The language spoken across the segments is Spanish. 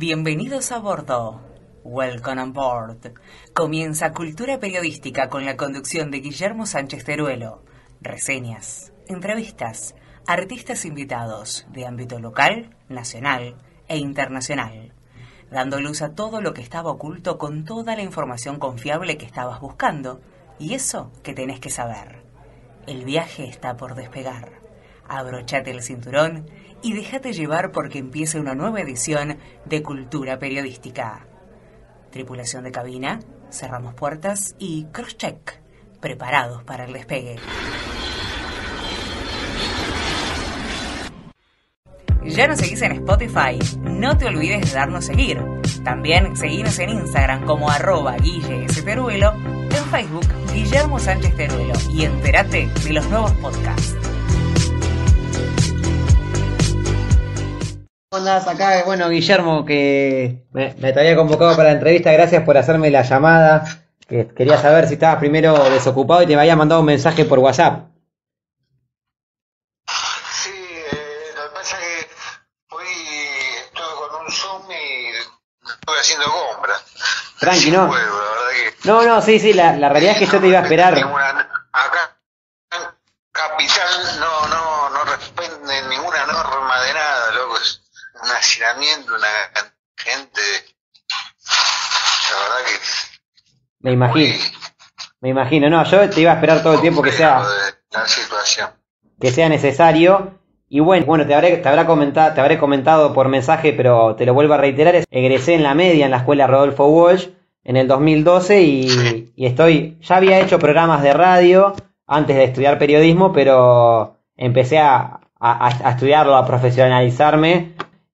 Bienvenidos a bordo. Welcome on board. Comienza Cultura Periodística con la conducción de Guillermo Sánchez Teruelo. Reseñas, entrevistas, artistas invitados de ámbito local, nacional e internacional. Dando luz a todo lo que estaba oculto con toda la información confiable que estabas buscando y eso que tenés que saber. El viaje está por despegar. Abrochate el cinturón y déjate llevar porque empieza una nueva edición de Cultura Periodística. Tripulación de cabina, cerramos puertas y cross-check, preparados para el despegue. ¿Ya nos seguís en Spotify? No te olvides de darnos seguir. También seguimos en Instagram como arroba Guille en Facebook Guillermo Sánchez Teruelo y entérate de los nuevos podcasts. Andás acá? Bueno, Guillermo, que me, me te había convocado para la entrevista, gracias por hacerme la llamada. Que quería saber si estabas primero desocupado y te había mandado un mensaje por WhatsApp. Sí, eh, lo que pasa es que hoy estuve con un Zoom y estuve haciendo compras. Tranqui, ¿no? la que No, no, sí, sí, la, la realidad es que yo te iba a esperar. ninguna- acá en Capital no, no, no responden ninguna norma de nada, loco. Es una gente. La verdad que. Me imagino, me imagino. No, yo te iba a esperar todo el tiempo que sea, complejo de La situación. que sea necesario. Y bueno, bueno, te habré, te habrá comentado, te habré comentado por mensaje, pero te lo vuelvo a reiterar. es- Egresé en la media en la escuela Rodolfo Walsh en el 2012 y, y estoy, ya había hecho programas de radio antes de estudiar periodismo, pero empecé a, a- a estudiarlo, a profesionalizarme.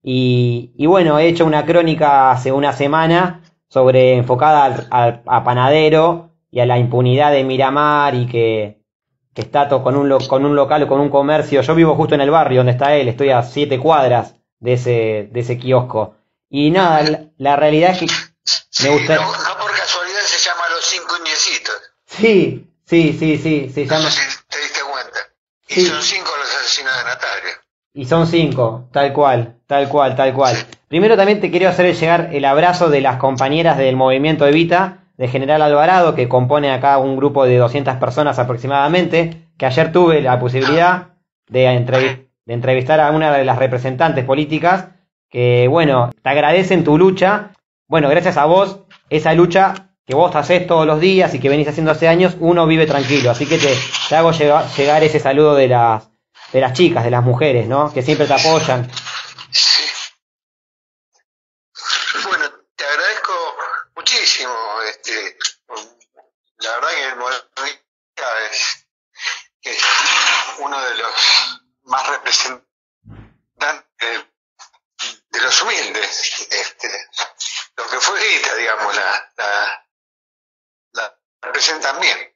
Y, y bueno, he hecho una crónica hace una semana sobre enfocada al, al- a Panadero y a la impunidad de Miramar y que, que está to- con un, lo- con un local o con un comercio. Yo vivo justo en el barrio donde está él, estoy a siete cuadras de ese, de ese kiosco. Y nada, la, la realidad es que Sí, me gusta. no, no por casualidad se llama Los Cinco Niecitos. Sí, sí, sí, sí, se No llama. sé si te diste cuenta. Y Sí. son cinco los asesinos de Natalia. Y son cinco, tal cual, tal cual, tal cual. Primero también te quiero hacer llegar el abrazo de las compañeras del movimiento Evita, de General Alvarado, que compone acá un grupo de 200 personas aproximadamente, que ayer tuve la posibilidad de, de entrevistar a una de las representantes políticas, que bueno, te agradecen tu lucha. Bueno, gracias a vos, esa lucha que vos haces todos los días y que venís haciendo hace años, uno vive tranquilo. Así que te, hago llega- llegar ese saludo de las, de las chicas, de las mujeres, ¿no? Que siempre te apoyan. Sí. Bueno, te agradezco muchísimo. Este, la verdad que el movimiento es, es uno de los más representantes de los humildes. Este, lo que fue Evita, digamos, la, la, la representan bien.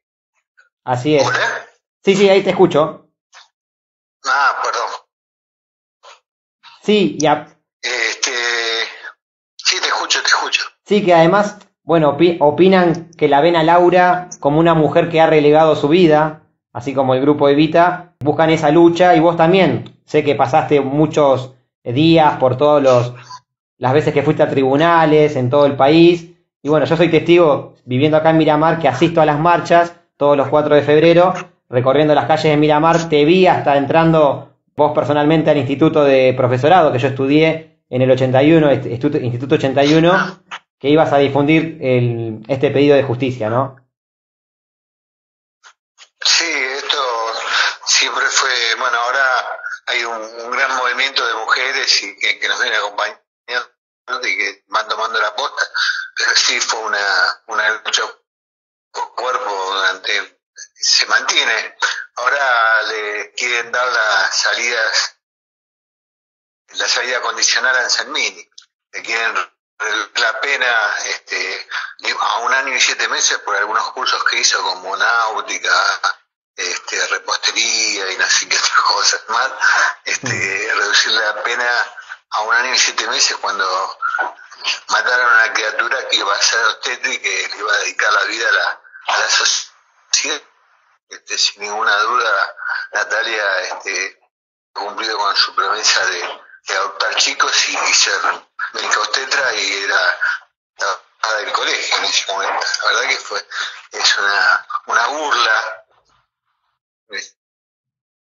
Así es. ¿Hola? Sí, sí, ahí te escucho. Ah, perdón. Sí, y a- Este, sí, te escucho, te escucho. sí que además, bueno, opi- opinan que la ven a Laura como una mujer que ha relegado su vida, así como el grupo Evita, buscan esa lucha y vos también. Sé que pasaste muchos días por todos los las veces que fuiste a tribunales en todo el país. Y bueno, yo soy testigo, viviendo acá en Miramar, que asisto a las marchas todos los 4 de febrero, recorriendo las calles de Miramar. Te vi hasta entrando vos personalmente al Instituto de Profesorado, que yo estudié en el 81, este- Instituto, Instituto 81, que ibas a difundir el- este pedido de justicia, ¿no? Sí, esto siempre fue, bueno, ahora hay un, gran movimiento de mujeres y que, nos viene acompañando y que van tomando la posta, pero sí fue una, una lucha cuerpo durante, se mantiene. Ahora le quieren dar las salidas, la salida condicional a Sanmini, le quieren reducir la pena este, a un año y siete meses por algunos cursos que hizo como náutica, este, repostería y no sé qué otras cosas más, este, reducir la pena a un año y siete meses cuando mataron a una criatura que iba a ser obstétrica y que le iba a dedicar la vida a la, a la sociedad. Este, sin ninguna duda, Natalia este, ha cumplido con su promesa de, de adoptar chicos y, y ser médica obstetra y era la del colegio en ese momento. La verdad que fue, es una, una burla.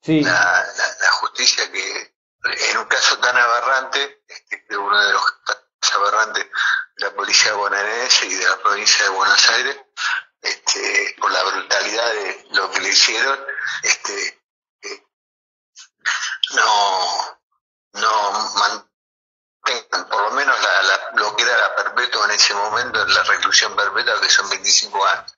Sí. La, la, la justicia que en un caso tan aberrante, este, uno de los casos aberrantes de la policía bonaerense y de la provincia de Buenos Aires, este, por la brutalidad de lo que le hicieron, este, no, no mantengan por lo menos la, la, lo que era la perpetua en ese momento, la reclusión perpetua, que son 25 años.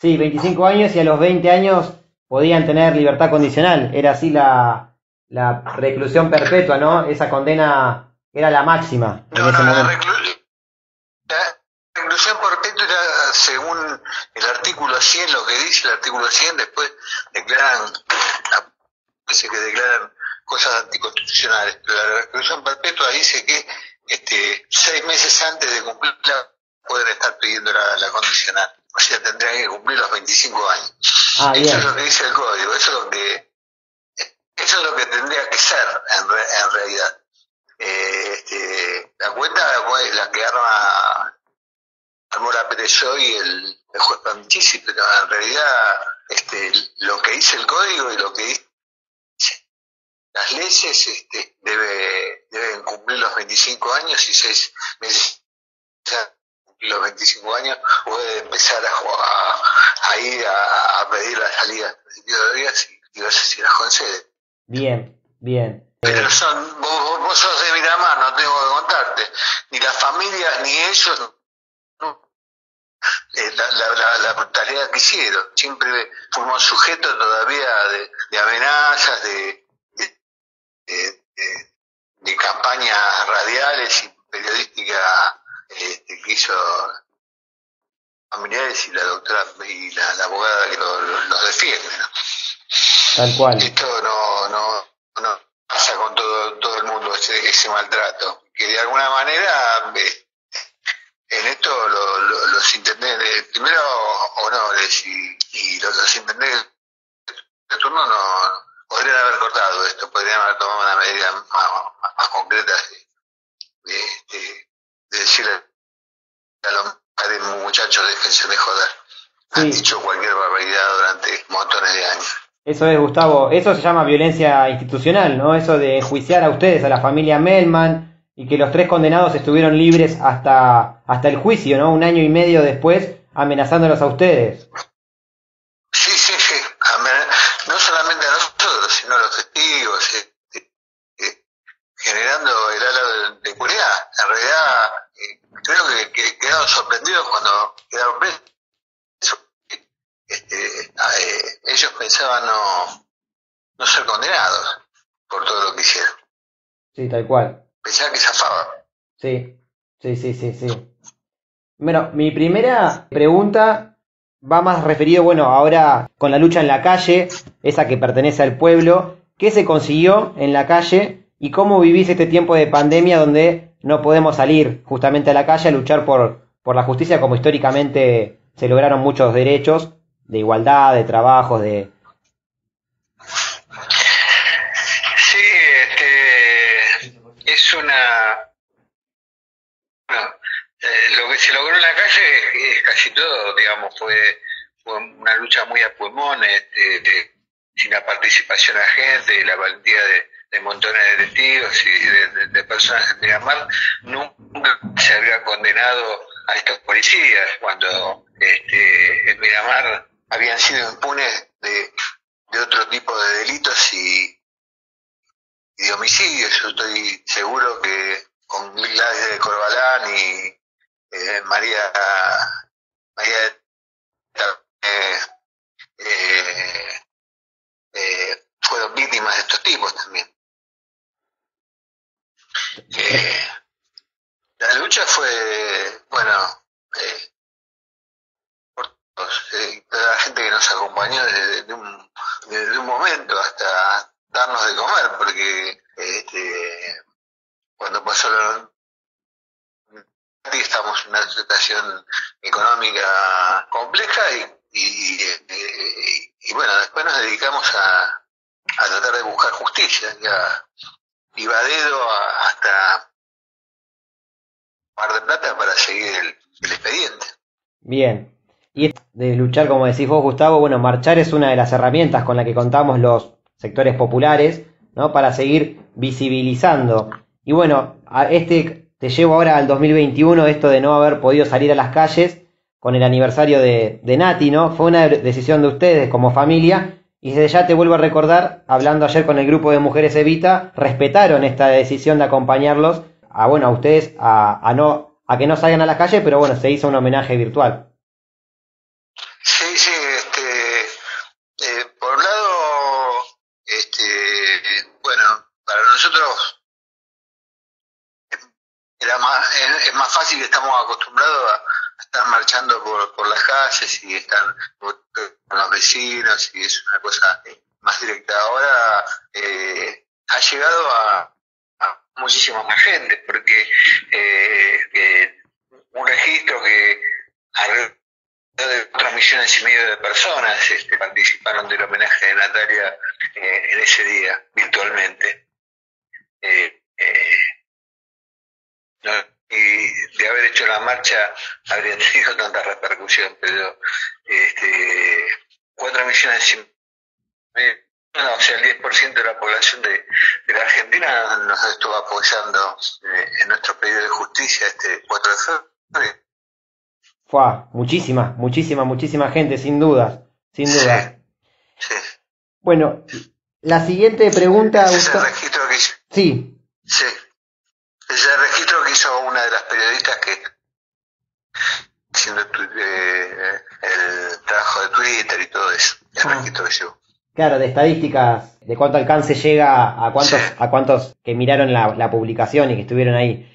Sí, 25 años y a los 20 años podían tener libertad condicional. Era así la, la reclusión perpetua, ¿no? Esa condena era la máxima en No, ese no, la, momento. reclu- la era según el artículo 100, lo que dice el artículo 100, después declaran, parece que declaran cosas anticonstitucionales, pero la reclusión perpetua dice que este, seis meses antes de cumplirla pueden estar pidiendo la, la condicional, o sea, tendrían que cumplir los 25 años. Ah, Eso bien. es lo que dice el código, eso es lo que, eso es lo que tendría que ser en, re- en realidad. Eh, este, la cuenta fue la que arma armó la PTSO y el, el juez Pamchisi, pero en realidad este, lo que dice el código y lo que dice las leyes este, debe, deben cumplir los 25 años y seis meses los 25 años puede empezar a, jugar- a ir a, a pedir la salida de días y, y ver si las concede. Bien, bien. Pero son, vos, vos- sos de Miramar, no tengo que contarte. Ni las familias ni ellos, no. Eh, la, la, la, la brutalidad que hicieron. Siempre fuimos sujetos todavía de, de amenazas, de, de, de- de- de campañas radiales y periodísticas este, que hizo familiares y la doctora y la, la abogada que lo- lo- los defiende. ¿no? Tal cual. Esto no, no, no pasa con todo, todo el mundo ese, ese maltrato. Que de alguna manera eh, en esto lo- lo- los intendentes, primero honores y, y los, los intendentes de turno no podrían haber cortado esto, podrían haber tomado una medida más, más- más concreta de, de, de- de decirle a los muchachos, déjense de joder. Han Sí. dicho cualquier barbaridad durante montones de años. Eso es, Gustavo. Eso se llama violencia institucional, ¿no? Eso de enjuiciar a ustedes, a la familia Melman, y que los tres condenados estuvieron libres hasta, hasta el juicio, ¿no? Un año y medio después, amenazándolos a ustedes. Sí, sí, sí. No solamente a nosotros, sino a los testigos, este, eh, generando el halo de, impunidad. En realidad, eh, creo que, que quedaron sorprendidos cuando quedaron presos. Este, eh, ellos pensaban no, no ser condenados por todo lo que hicieron. Sí, tal cual. Que zafaban. Sí, sí, sí, sí, sí. Bueno, mi primera pregunta va más referido, bueno, ahora con la lucha en la calle, esa que pertenece al pueblo, ¿qué se consiguió en la calle y cómo vivís este tiempo de pandemia donde no podemos salir justamente a la calle a luchar por, por la justicia como históricamente se lograron muchos derechos de igualdad, de trabajos, de... Sí, este, es una... Bueno, eh, lo que se logró en la calle es, casi todo, digamos, fue, fue una lucha muy a pulmón, este, de- sin la participación de la gente, la valentía de, montones de testigos y de personas en Miramar, nunca se había condenado a estos policías cuando este, en Miramar habían sido impunes de, de otro tipo de delitos y, y de homicidios. Yo estoy seguro que con Gladys de Corbalán y eh, María María eh, eh, fueron víctimas de estos tipos también. Eh, la lucha fue, bueno, eh, por todos, eh, toda la gente que nos acompañó desde un, desde un momento hasta darnos de comer, porque este, cuando pasó la estamos en una situación económica compleja y, y, bueno, después nos dedicamos a, a tratar de buscar justicia. Ya iba a dedo a- hasta Mar de Plata para seguir el, expediente. Bien. Y de luchar, como decís vos, Gustavo, bueno, marchar es una de las herramientas con la que contamos los sectores populares, ¿no? Para seguir visibilizando. Y bueno, a este te llevo ahora al 2021, esto de no haber podido salir a las calles con el aniversario de, de Nati, ¿no? Fue una decisión de ustedes como familia y desde ya te vuelvo a recordar, hablando ayer con el grupo de Mujeres Evita, respetaron esta decisión de acompañarlos a, bueno, a ustedes a, no, a que no salgan a la calle, pero bueno, se hizo un homenaje virtual. Sí, sí, este, eh, por un lado, este, bueno, para nosotros era más, es, más fácil, estamos acostumbrados a estar marchando por, las calles y están con los vecinos y es una cosa más directa. Ahora eh, ha llegado a, muchísima más gente, porque eh, un registro que alrededor de 4 millones y medio de personas este, participaron del homenaje de Natalia eh, en ese día, virtualmente. Y de haber hecho la marcha habría tenido tanta repercusión, pero este, 4 millones y medio, o sea, el 10% de la población de, la Argentina nos estuvo apoyando eh, en nuestro pedido de justicia este 4 de febrero. Fue muchísima, muchísima, muchísima gente, sin duda, sin duda. Sí, Bueno, la siguiente pregunta... Ese el registro que. Sí. Sí. Ese el registro que hizo una de las periodistas que haciendo eh, el trabajo de Twitter y todo eso, el ah. registro que llevo. Claro, de estadísticas, de cuánto alcance llega a cuántos, a cuántos que miraron la, publicación y que estuvieron ahí.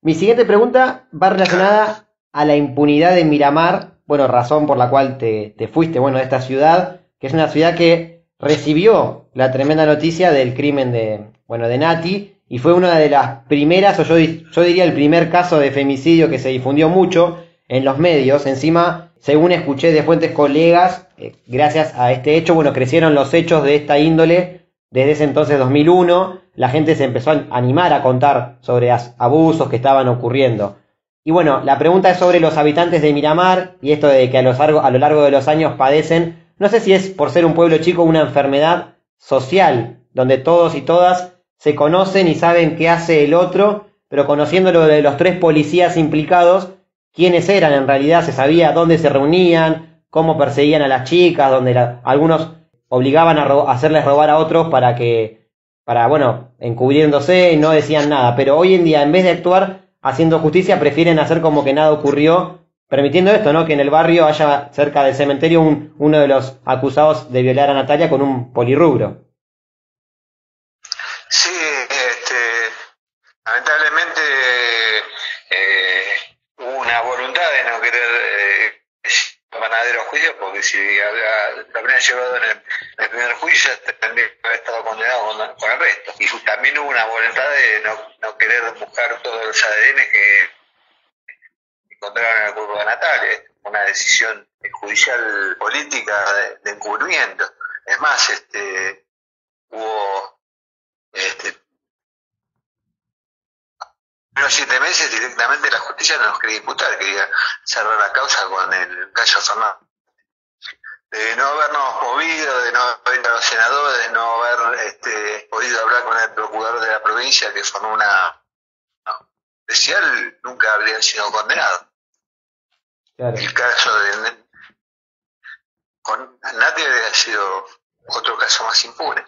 Mi siguiente pregunta va relacionada a la impunidad de Miramar, bueno, razón por la cual te, te fuiste, bueno, de esta ciudad, que es una ciudad que recibió la tremenda noticia del crimen de, bueno, de Nati, y fue una de las primeras, o yo, yo diría el primer caso de femicidio que se difundió mucho, en los medios. Encima, según escuché de fuentes colegas, eh, gracias a este hecho, bueno, crecieron los hechos de esta índole desde ese entonces 2001. La gente se empezó a animar a contar sobre abusos que estaban ocurriendo. Y bueno, la pregunta es sobre los habitantes de Miramar y esto de que a a lo largo de los años padecen, no sé si es por ser un pueblo chico una enfermedad social, donde todos y todas se conocen y saben qué hace el otro, pero conociendo lo de los tres policías implicados, quiénes eran en realidad, se sabía dónde se reunían, cómo perseguían a las chicas, donde algunos obligaban a, hacerles robar a otros para que, para, bueno, encubriéndose no decían nada. Pero hoy en día, en vez de actuar haciendo justicia, prefieren hacer como que nada ocurrió, permitiendo esto, ¿no? Que en el barrio haya cerca del cementerio un, uno de los acusados de violar a Natalia con un polirrubro. Sí, este, lamentablemente una voluntad de no querer eh, panadero juicio, porque si lo habrían llevado en el, primer juicio, también habría estado condenado con, el resto. Y también hubo una voluntad de no, no querer buscar todos los ADN que encontraron en el cuerpo de Natalia. Una decisión judicial política de, encubrimiento. Es más, este hubo este, unos siete meses directamente la justicia no nos quería imputar, quería cerrar la causa con el caso Fernández. De no habernos movido, de no haber a los senadores, de no haber este, podido hablar con el procurador de la provincia que formó una especial, nunca habrían sido condenados. El caso de con nadie habría sido otro caso más impune.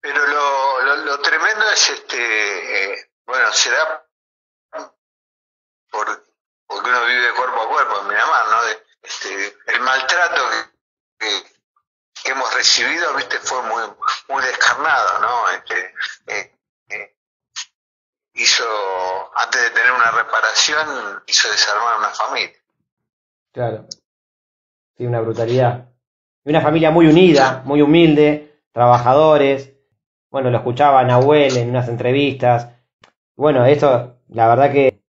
Pero lo, lo, tremendo es este eh, bueno, será por, porque uno vive cuerpo a cuerpo en Miramar, ¿no? Este, el maltrato que, hemos recibido, viste, fue muy, muy descarnado, ¿no? Este, eh, eh, hizo, antes de tener una reparación, hizo desarmar una familia. Claro. Sí, una brutalidad. Y una familia muy unida, muy humilde, trabajadores. Bueno, lo escuchaba Nahuel en unas entrevistas bueno, eso, la verdad que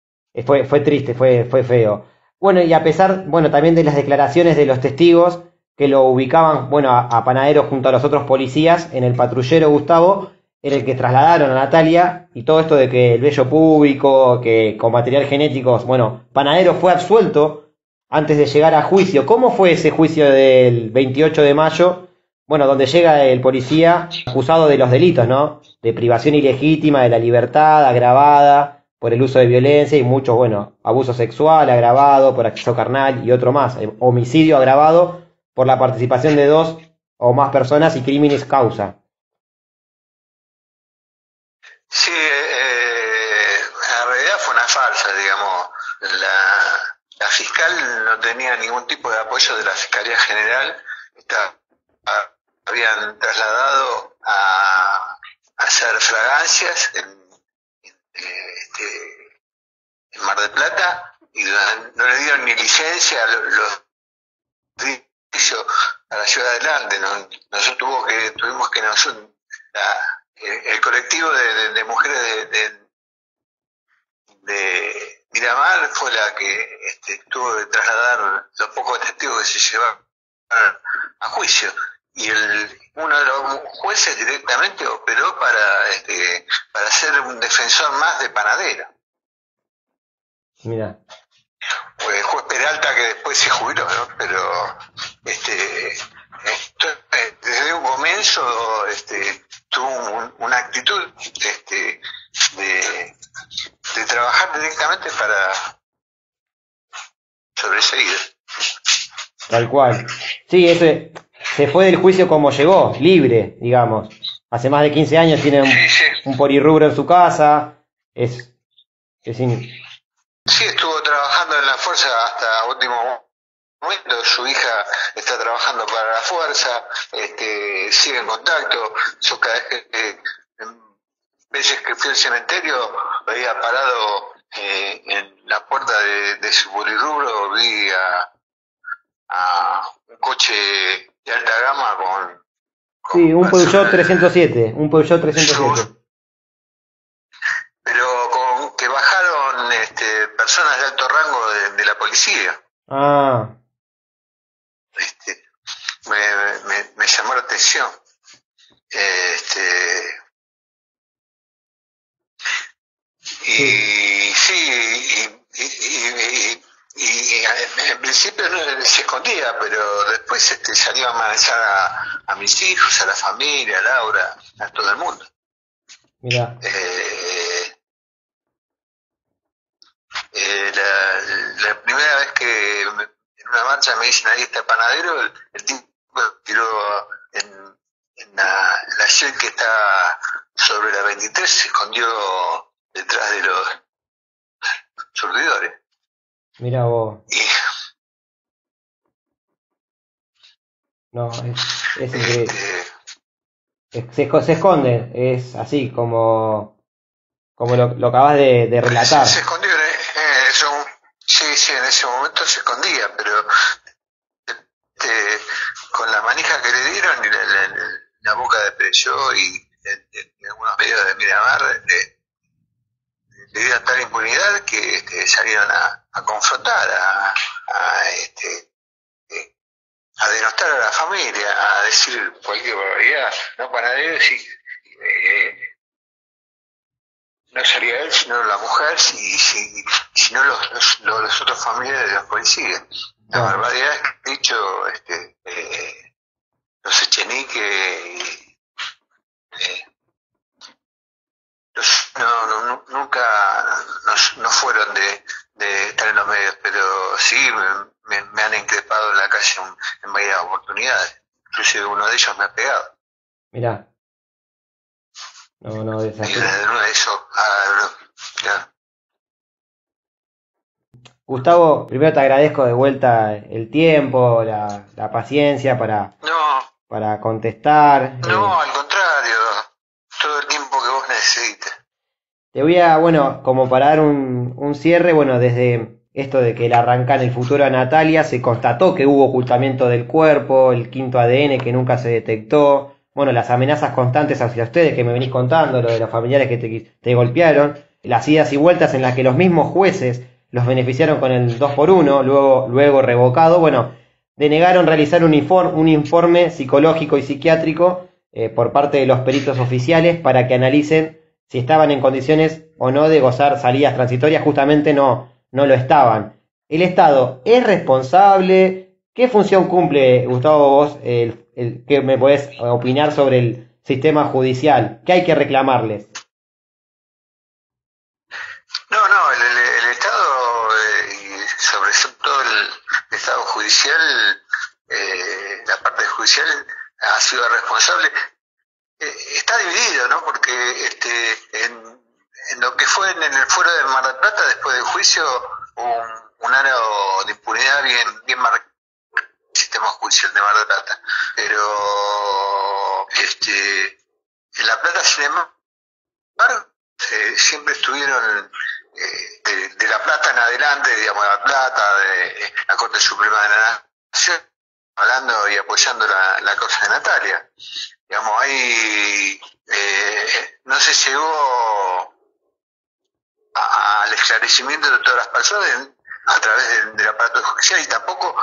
fue, fue triste, fue, fue feo. Bueno, y a pesar, bueno, también de las declaraciones de los testigos que lo ubicaban, bueno, a, Panadero junto a los otros policías en el patrullero Gustavo, era el que trasladaron a Natalia y todo esto de que el vello público, que con material genético, bueno, Panadero fue absuelto antes de llegar a juicio. ¿Cómo fue ese juicio del 28 de mayo? Bueno, donde llega el policía acusado de los delitos, ¿no? De privación ilegítima de la libertad, agravada por el uso de violencia y mucho, bueno, abuso sexual agravado por acceso carnal y otro más, homicidio agravado por la participación de dos o más personas y crímenes causa. Sí, eh, en realidad fue una farsa, digamos. La, la, fiscal no tenía ningún tipo de apoyo de la Fiscalía General. Está, habían trasladado a, hacer fragancias en, en Mar del Plata y no le dieron ni licencia los, a la ciudad adelante. Nosotros tuvo que, tuvimos que nosotros, el colectivo de, mujeres de, de, Miramar fue la que este, tuvo que trasladar los pocos testigos que se llevaron a juicio. Y el, uno de los jueces directamente operó para, este, para ser un defensor más de panadera. Mira. Pues juez Peralta que después se jubiló, ¿no? Pero este, desde un comienzo este, tuvo una actitud este, de, de trabajar directamente para sobreseguir. Tal cual. Sí, ese se fue del juicio como llegó, libre, digamos. Hace más de 15 años tiene un, porirrubro en su casa. Es, es Sí, estuvo trabajando en la fuerza hasta último momento. Su hija está trabajando para la fuerza, este, sigue en contacto. Yo cada vez que, veces que fui al cementerio, veía parado eh, en la puerta de, su polirrubro, vi a, un coche de alta gama con... sí, un Peugeot 307, un Peugeot 307. Pero con que bajaron este, personas de alto rango de, la policía. Ah. Este, me, me llamó la atención. Este, y sí, y, y, en principio se escondía, pero después este, salió a amenazar a, mis hijos, a la familia, a Laura, a todo el mundo. Mira. Eh, eh, la, primera vez que en una marcha me dicen ahí está panadero, el, tipo tiró en, en la, la que está sobre la 23, se escondió detrás de los surtidores. Mira vos. No, es, se, se, esconde, es así como, como lo, lo acabas de, relatar. Se, escondió, eh, eso, sí, sí, en ese momento se escondía, pero este, con la manija que le dieron y la, boca de Preyo y en, algunos medios de Miramar, eh, le dieron tal impunidad que este, salieron a, a confrontar, a, a, este, eh, a denostar a la familia, a decir cualquier barbaridad, no para decir, eh, no sería él, sino la mujer, si, si, sino los, los, los, otros familiares de los policías. La ah. barbaridad es dicho este, eh, los Echenique y, eh, no, no, nunca no, fueron de, de, estar en los medios, pero sí me, me, han increpado en la calle en, varias oportunidades. Inclusive uno de ellos me ha pegado. Mira. No, no, de eso, ah, Gustavo, primero te agradezco de vuelta el tiempo, la, la paciencia para, no, para contestar. No, al contrario, todo el tiempo que vos necesites. Te voy a, bueno, como para dar un, un cierre, bueno, desde esto de que el arrancar el futuro a Natalia, se constató que hubo ocultamiento del cuerpo, el quinto ADN que nunca se detectó, bueno, las amenazas constantes hacia ustedes que me venís contando, lo de los familiares que te, te golpearon, las idas y vueltas en las que los mismos jueces los beneficiaron con el 2 por 1 luego, luego revocado, bueno, denegaron realizar un, informe, un informe psicológico y psiquiátrico eh, por parte de los peritos oficiales para que analicen si estaban en condiciones o no de gozar salidas transitorias, justamente no, no lo estaban. ¿El Estado es responsable? ¿Qué función cumple, Gustavo, vos, el, me podés opinar sobre el sistema judicial? ¿Qué hay que reclamarles? No, no, el, Estado, eh, sobre todo el Estado judicial, eh, la parte judicial ha sido responsable. Eh, está dividido, ¿no? Porque este, en, lo que fue en, el fuero de Mar del Plata, después del juicio, un, un aro de impunidad bien, bien marcado el sistema judicial de Mar del Plata. Pero este, en La Plata, sin embargo, eh, siempre estuvieron eh, de, La Plata en adelante, digamos, La Plata, de la Corte Suprema de la Nación, hablando y apoyando la, la causa de Natalia. Digamos, ahí eh, no se llegó al esclarecimiento de todas las personas a través del, aparato judicial y tampoco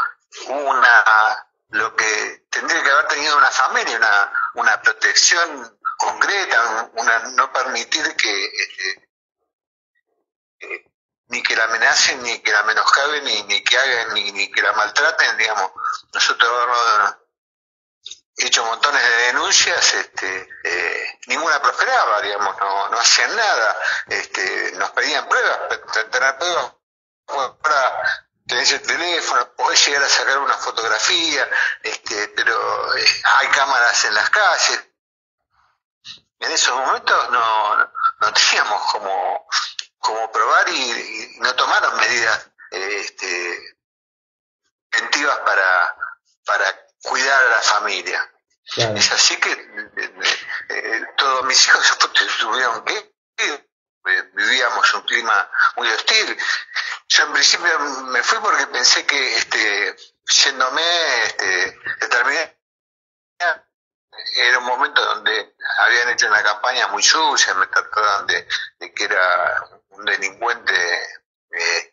hubo una lo que tendría que haber tenido una familia, una, una protección concreta, una no permitir que este, eh, ni que la amenacen, ni que la menoscaben, ni, ni que hagan, ni, ni que la maltraten, digamos. Nosotros hecho montones de denuncias, este, eh, ninguna prosperaba, digamos, no, no hacían nada, este, nos pedían pruebas, tener pruebas para tenés el teléfono, podés llegar a sacar una fotografía, este, pero eh, hay cámaras en las calles. En esos momentos no, no, no teníamos como, como probar y, no tomaron medidas eh, este, preventivas para, para cuidar a la familia. Claro. Es así que eh, eh, todos mis hijos tuvieron que vivíamos un clima muy hostil. Yo en principio me fui porque pensé que este, yéndome, este, determiné era un momento donde habían hecho una campaña muy sucia, me trataban de, de que era un delincuente eh,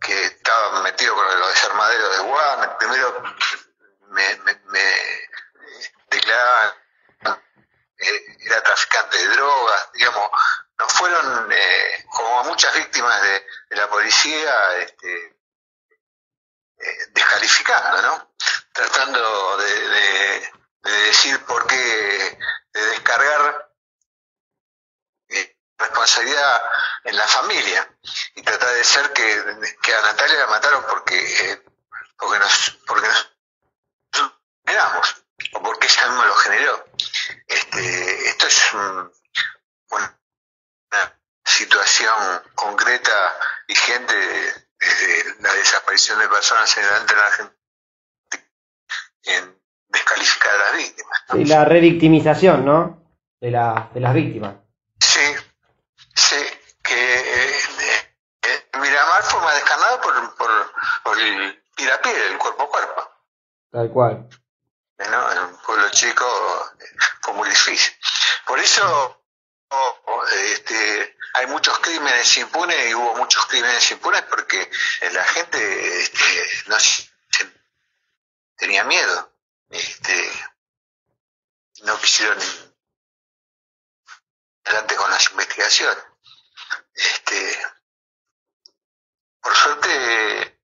que estaba metido con los desarmaderos de Guam. Primero me, me, me declaraban eh, era traficante de drogas, digamos, no fueron eh, como muchas víctimas de, la policía este, eh, descalificando, ¿no? Tratando de, de, de, decir por qué, de descargar eh, responsabilidad en la familia y tratar de ser que, que a Natalia la mataron porque, eh, porque nos, porque nos generamos o porque ella misma lo generó. Este, esto es un, una situación concreta vigente desde la desaparición de personas en el en Argentina en descalificar a las víctimas. ¿no? Sí, la revictimización, ¿no? De, la, de las víctimas. Sí, sí, que eh, eh, Miramar fue más descarnado por, por, por el a piel, el cuerpo a cuerpo. Tal cual. ¿no? En un pueblo chico fue muy difícil. Por eso este, hay muchos crímenes impunes y hubo muchos crímenes impunes porque la gente este, no tenía miedo. Este, no quisieron adelante con las investigaciones. Este, por suerte,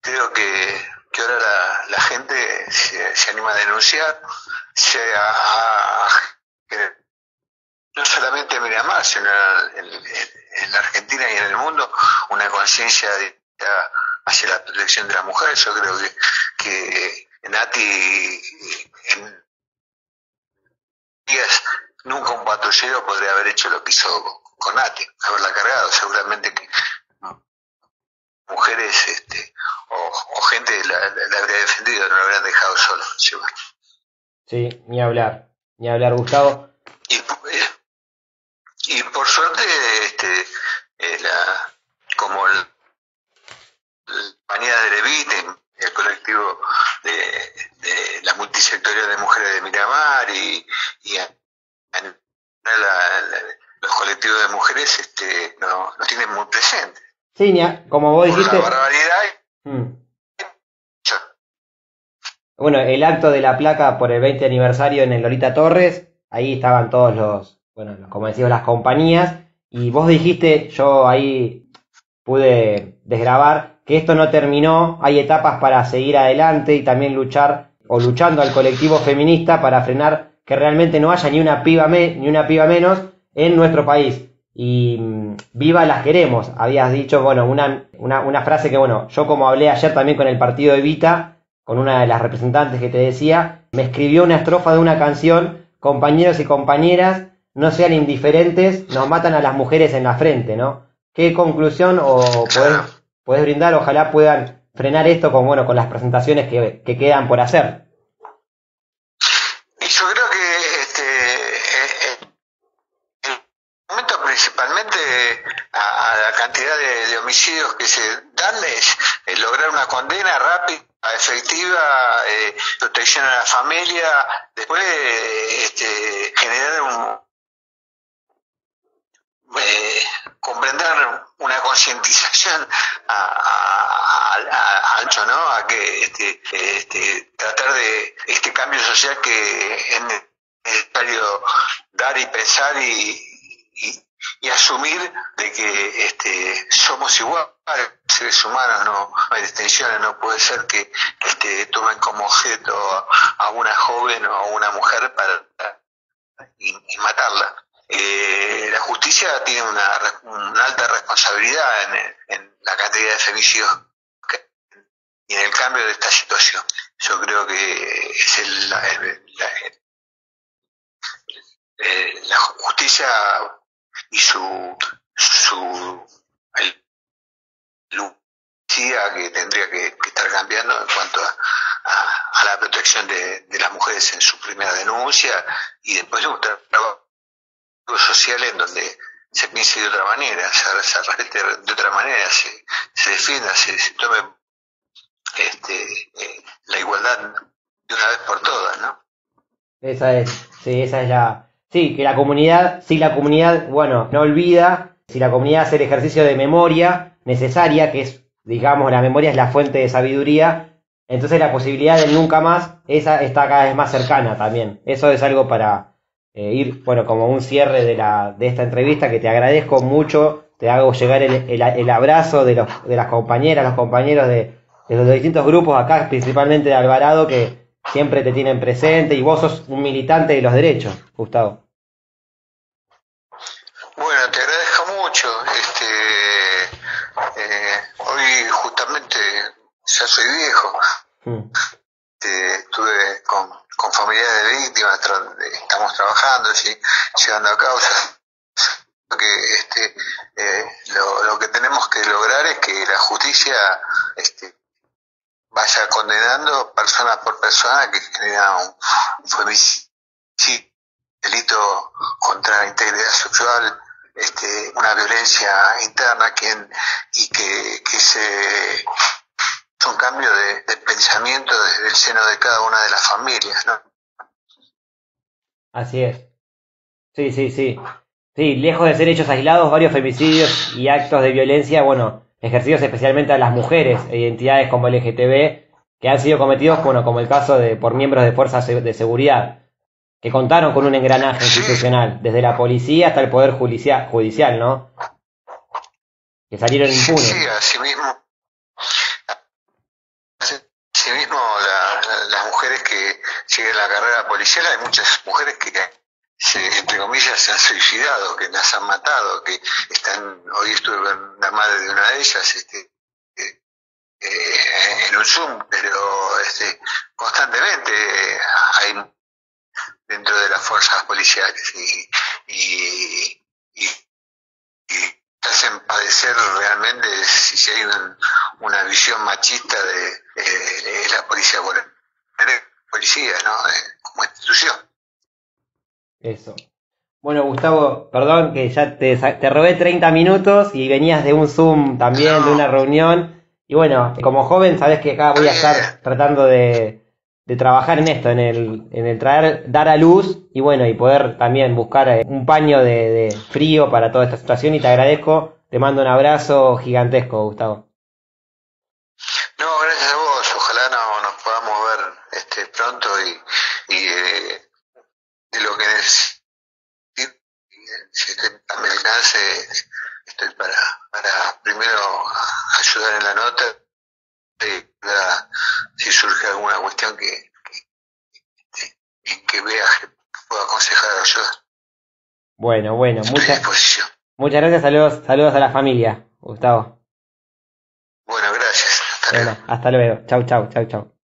creo que, ahora la, gente se, anima a denunciar, se no solamente en Miramar, sino en, la Argentina y en el mundo, una conciencia hacia la protección de la mujer. Yo creo que, que Nati en días nunca un patrullero podría haber hecho lo que hizo con Nati, haberla cargado. Seguramente que mujeres este, o, o gente la, la, la, habría defendido, no la habrían dejado solo. ¿sí? sí, ni hablar, ni hablar, Gustavo. Y, y por suerte, este, eh, la, como el, la compañía de Levite, el colectivo de, de la multisectorial de mujeres de Miramar y, y a, a la, la, los colectivos de mujeres este, no, no tienen muy presente. Sí, como vos dijiste. La barbaridad. Mm. bueno, el acto de la placa por el 20 aniversario en el Lolita Torres, ahí estaban todos los, bueno, como decíamos, las compañías, y vos dijiste, yo ahí pude desgrabar, que esto no terminó, hay etapas para seguir adelante y también luchar, o luchando al colectivo feminista para frenar que realmente no haya ni una piba, ni una piba menos en nuestro país. Y mm, viva las queremos, habías dicho, bueno, una, una, frase que, bueno, yo como hablé ayer también con el partido de Vita, con una de las representantes que te decía, me escribió una estrofa de una canción, compañeros y compañeras, no sean indiferentes, nos matan a las mujeres en la frente, ¿no? ¿Qué conclusión o podés, brindar? Ojalá puedan frenar esto con, bueno, con las presentaciones que, que quedan por hacer. Yo creo que este, eh, eh, el momento principalmente a, la cantidad de, homicidios que se dan es lograr una condena rápida efectiva, eh, protección a la familia, después este, generar un, eh, comprender una concientización al ancho, ¿no? A que este, este, tratar de este cambio social que es necesario dar y pensar y, y asumir de que este, somos iguales seres humanos, no hay distinciones, no puede ser que este, tomen como objeto a una joven o a una mujer para y, matarla. Eh, la justicia tiene una, una alta responsabilidad en, en, la cantidad de femicidios y en el cambio de esta situación. Yo creo que es el, la, eh, la justicia y su, su el, que tendría que, estar cambiando en cuanto a, la protección de, las mujeres en su primera denuncia y después un trabajo social en donde se piense de otra manera, se, se respete de otra manera, se, se defienda, se, tome este, eh, la igualdad de una vez por todas, ¿no? Esa es, sí, esa es la, Sí, que la comunidad, si la comunidad, bueno, no olvida, si la comunidad hace el ejercicio de memoria necesaria, que es, digamos, la memoria es la fuente de sabiduría, entonces la posibilidad de nunca más, esa está cada vez más cercana también. Eso es algo para eh, ir, bueno, como un cierre de, la, de esta entrevista, que te agradezco mucho, te hago llegar el, el, abrazo de, los, de las compañeras, los compañeros de, de los distintos grupos acá, principalmente de Alvarado, que siempre te tienen presente y vos sos un militante de los derechos, Gustavo. Bueno, te agradezco mucho. Este, eh, hoy justamente ya soy viejo. Mm. Este, estuve con, con familiares de víctimas, estamos trabajando, ¿sí? llevando a causa. Que, este, eh, lo, lo que tenemos que lograr es que la justicia este, vaya condenando persona por persona que genera un, femicidio, delito contra la integridad sexual, este, una violencia interna quien, y que, que se es un cambio de, pensamiento desde el seno de cada una de las familias, ¿no? Así es. Sí, sí, sí. Sí, lejos de ser hechos aislados, varios femicidios y actos de violencia, bueno, ejercidos especialmente a las mujeres e identidades como LGTB que han sido cometidos, bueno, como el caso de por miembros de fuerzas de seguridad, que contaron con un engranaje institucional, desde la policía hasta el poder judicial, judicial ¿no? Que salieron impunes. Sí, así mismo. Así mismo las mujeres que siguen la carrera policial, hay muchas mujeres que entre comillas, se han suicidado, que las han matado, que están, hoy estuve con la madre de una de ellas, este, eh, eh, en un Zoom, pero este, constantemente hay dentro de las fuerzas policiales y, y, y, hacen padecer realmente si, hay una visión machista de, la policía, policía ¿no? como institución. Eso. Bueno, Gustavo, perdón que ya te, te robé 30 minutos y venías de un Zoom también, de una reunión. Y bueno, como joven, sabes que acá voy a estar tratando de, de trabajar en esto, en el, en el traer, dar a luz y bueno, y poder también buscar eh, un paño de, de frío para toda esta situación. Y te agradezco, te mando un abrazo gigantesco, Gustavo. No, gracias a vos. Ojalá no, nos podamos ver este, pronto y, y de, de lo que necesite, si me alcance, estoy para, para primero ayudar en la nota y para, si surge alguna cuestión que, que, que, que vea que pueda aconsejar o ayudar. Bueno, bueno, Estoy muchas, gracias, saludos, saludos a la familia, Gustavo. Bueno, gracias. Hasta luego. Bueno, hasta luego. Chau, chau, chau, chau.